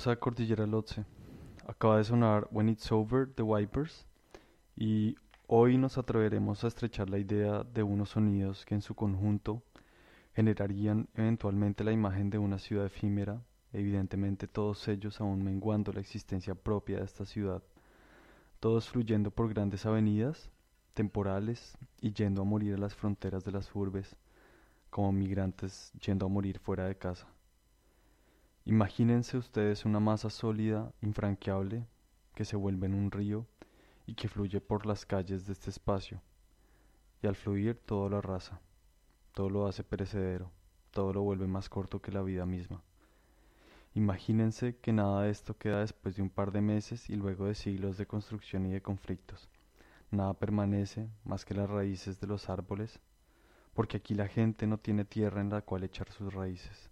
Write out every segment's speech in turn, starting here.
Bienvenidos a Cordillera Lotse. Acaba de sonar When It's Over The Wipers y hoy nos atreveremos a estrechar la idea de unos sonidos que en su conjunto generarían eventualmente la imagen de una ciudad efímera, evidentemente todos ellos aún menguando la existencia propia de esta ciudad, todos fluyendo por grandes avenidas, temporales y yendo a morir a las fronteras de las urbes, como migrantes yendo a morir fuera de casa. Imagínense ustedes una masa sólida, infranqueable, que se vuelve en un río y que fluye por las calles de este espacio. Y al fluir todo lo arrasa, todo lo hace perecedero, todo lo vuelve más corto que la vida misma. Imagínense que nada de esto queda después de un par de meses y luego de siglos de construcción y de conflictos. Nada permanece más que las raíces de los árboles, porque aquí la gente no tiene tierra en la cual echar sus raíces.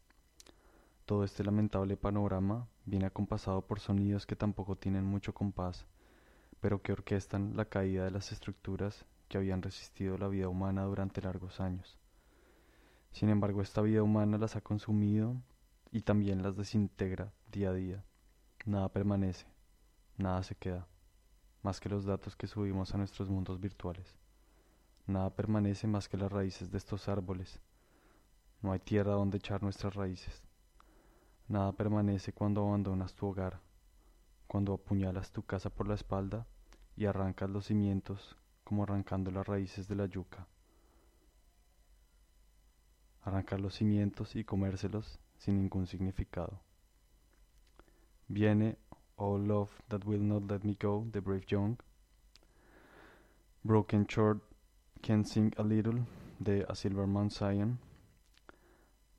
Todo este lamentable panorama viene acompasado por sonidos que tampoco tienen mucho compás, pero que orquestan la caída de las estructuras que habían resistido la vida humana durante largos años. Sin embargo, esta vida humana las ha consumido y también las desintegra día a día. Nada permanece, nada se queda, más que los datos que subimos a nuestros mundos virtuales. Nada permanece más que las raíces de estos árboles. No hay tierra donde echar nuestras raíces. Nada permanece cuando abandonas tu hogar, cuando apuñalas tu casa por la espalda y arrancas los cimientos como arrancando las raíces de la yuca. Arrancar los cimientos y comérselos sin ningún significado. Viene Oh Love That Will Not Let Me Go de Brave Young. Broken Short Can Sing a Little de A Silver Mount Zion.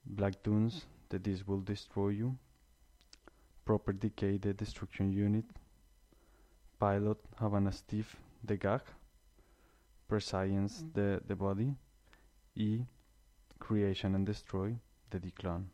Black Dunes that this will destroy you, Proper Decay the Destruction Unit, Pilot Havana Steve the Gag, Prescience mm. the, the Body, E Creation and Destroy the Decline.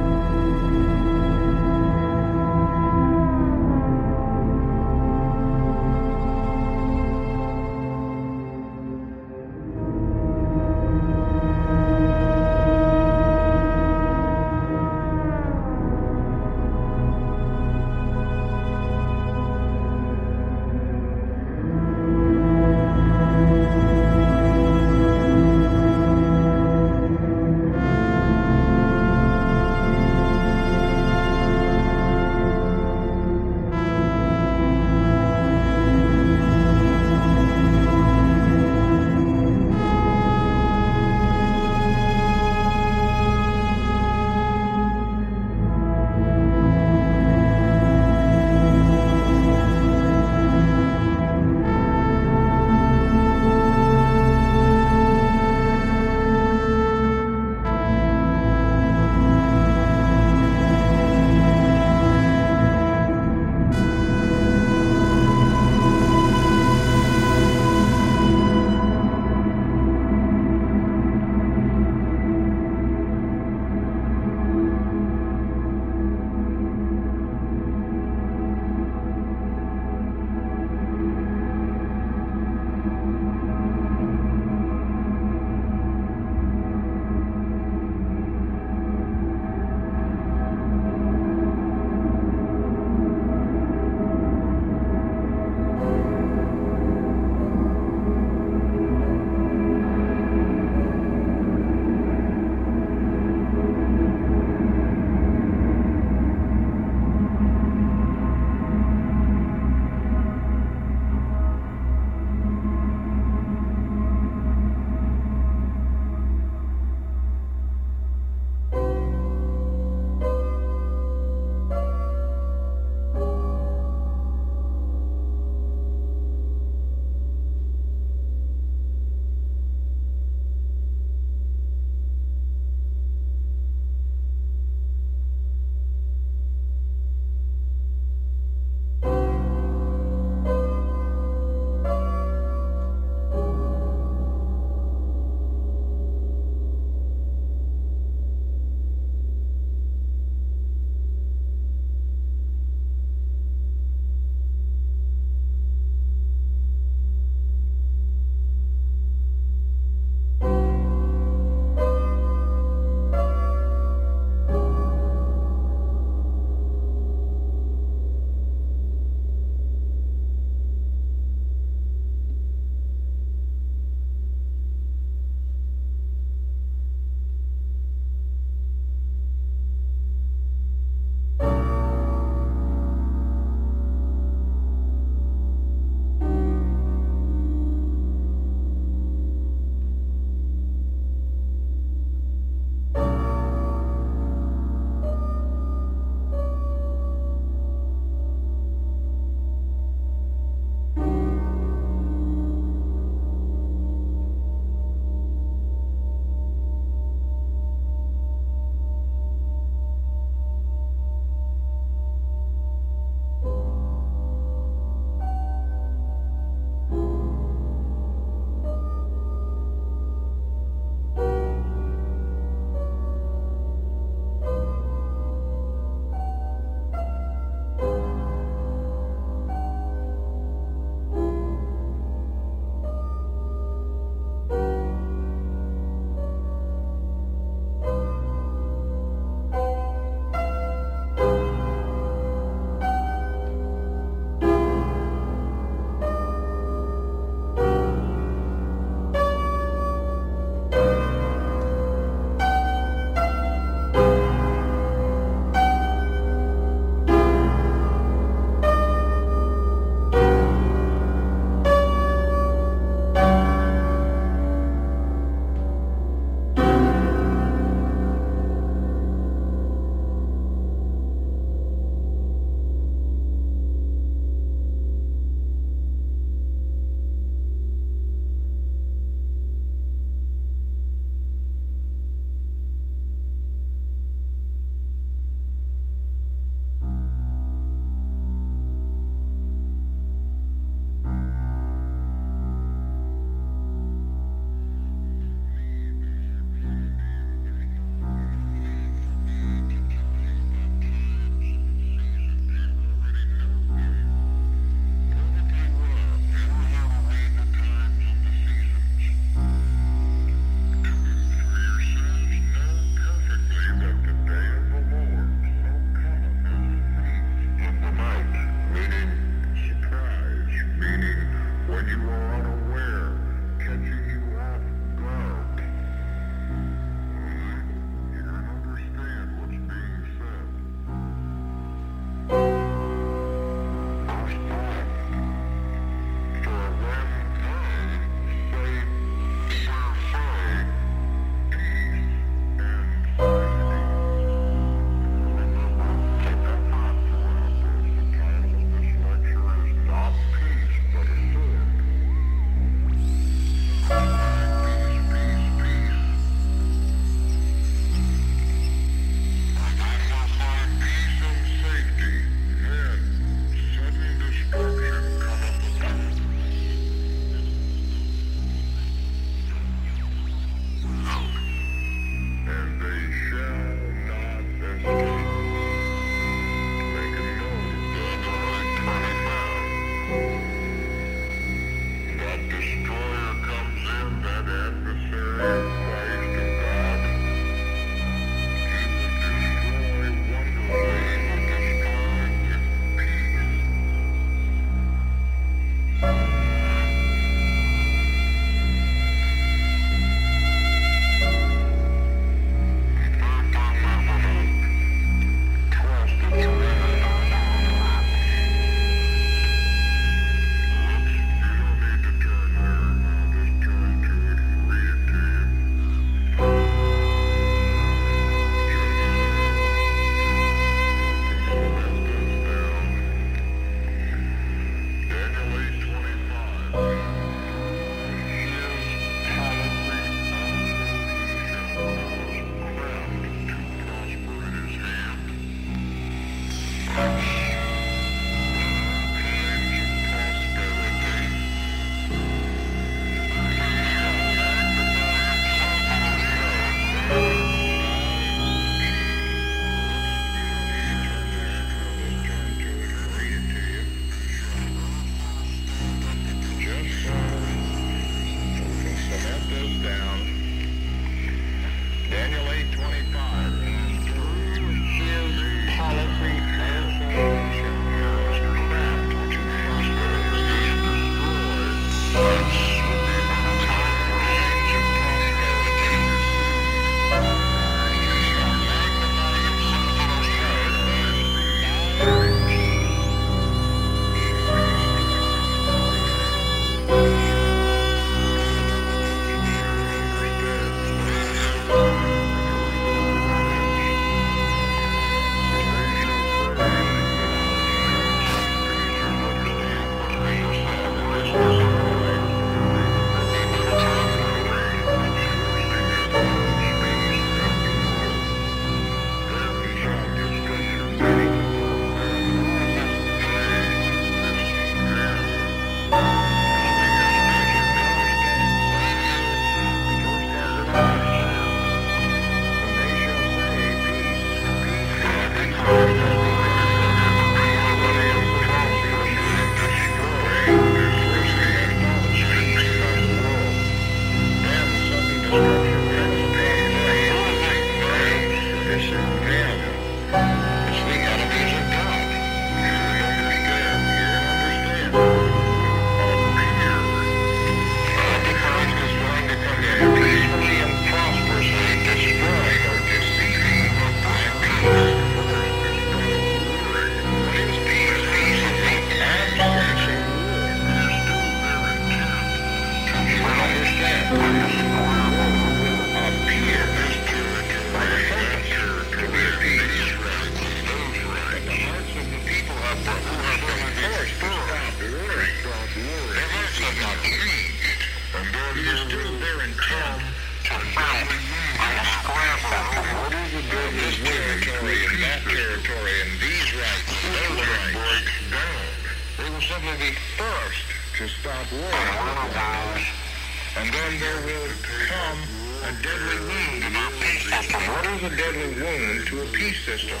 System?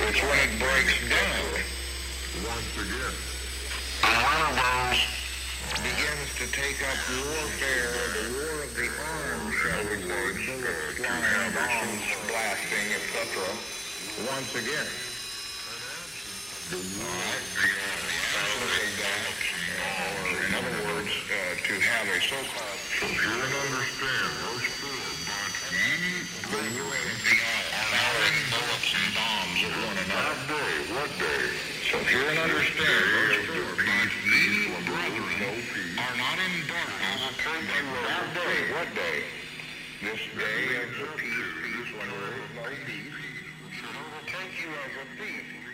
It's when it breaks down. Once again. And one of those begins to take up warfare, the war of the arms, shall we say, bullets flying, bombs blasting, etc. Once again. In other words, uh, to have a so-called so hear and understand those darkness. What day? What day? This day of the peace, peace, when there is no peace, should overtake you as a thief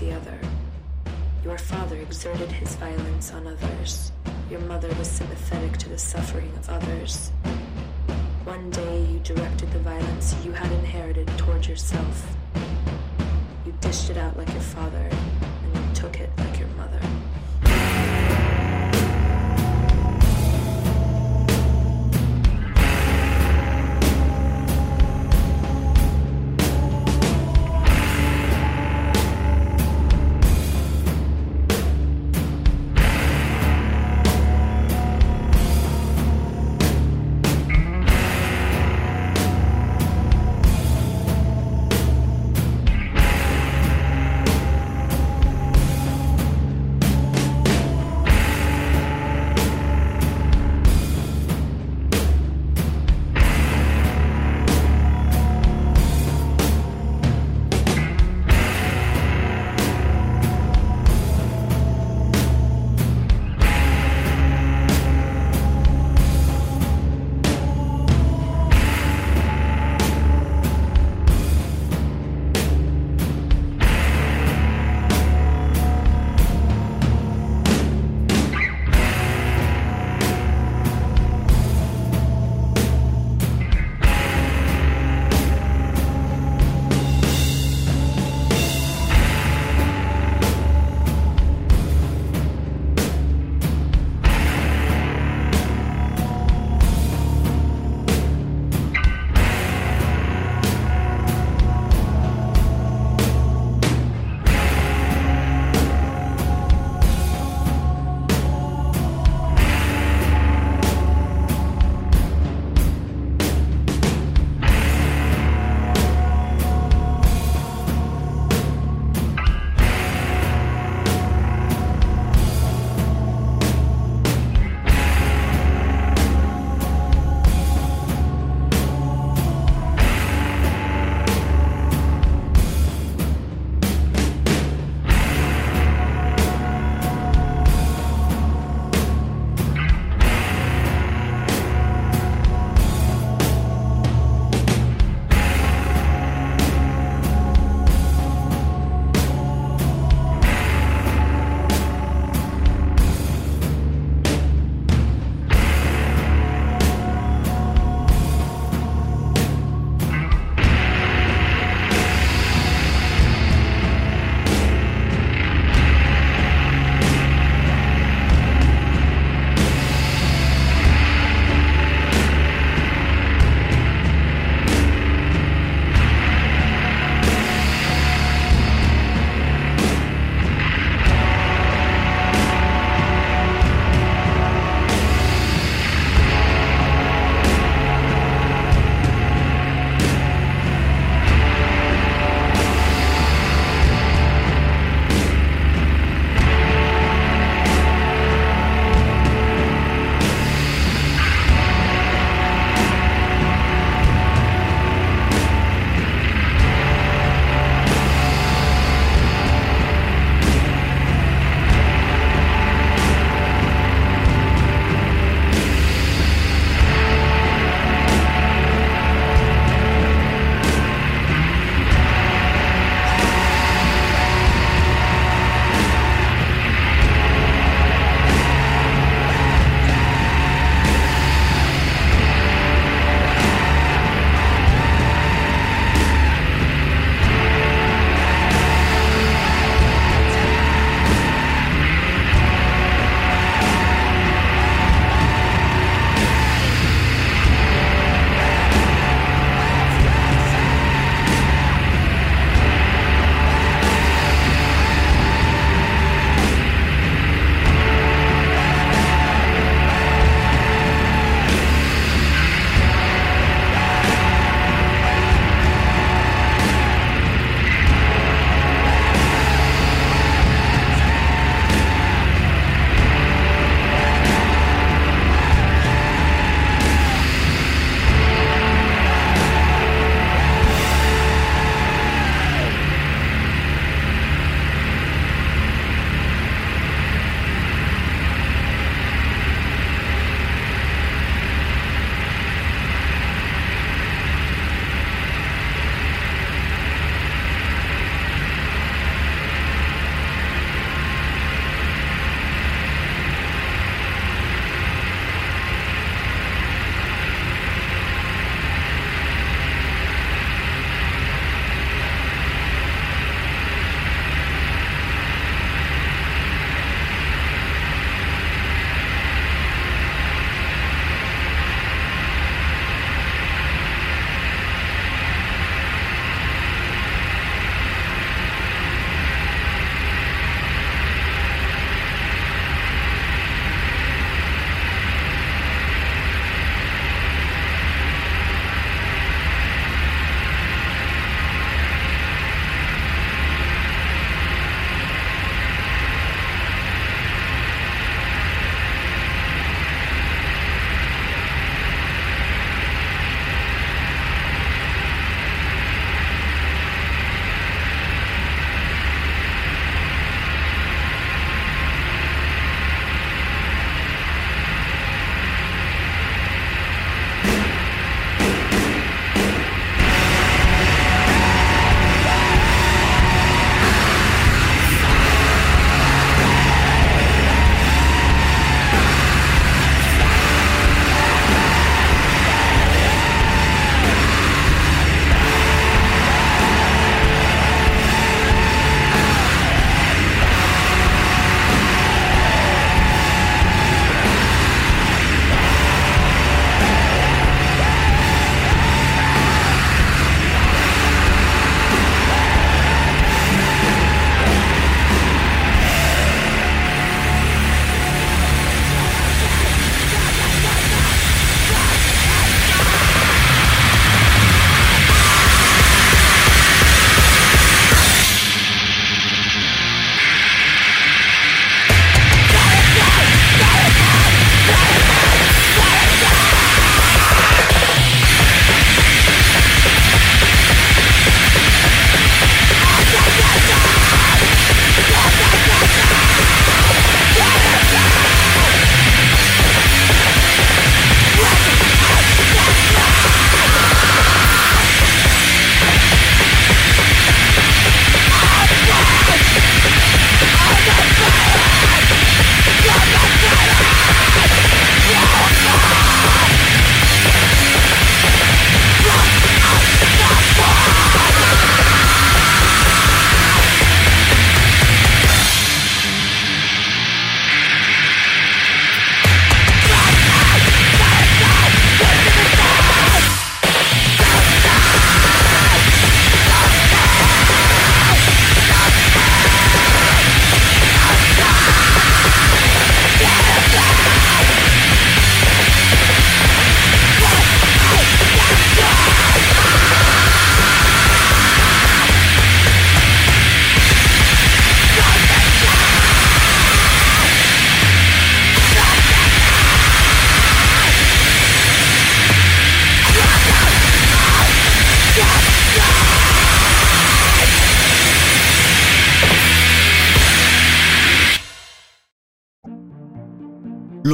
the other. Your father exerted his violence on others. Your mother was sympathetic to the suffering of others. One day you directed the violence you had inherited toward yourself. You dished it out like your father,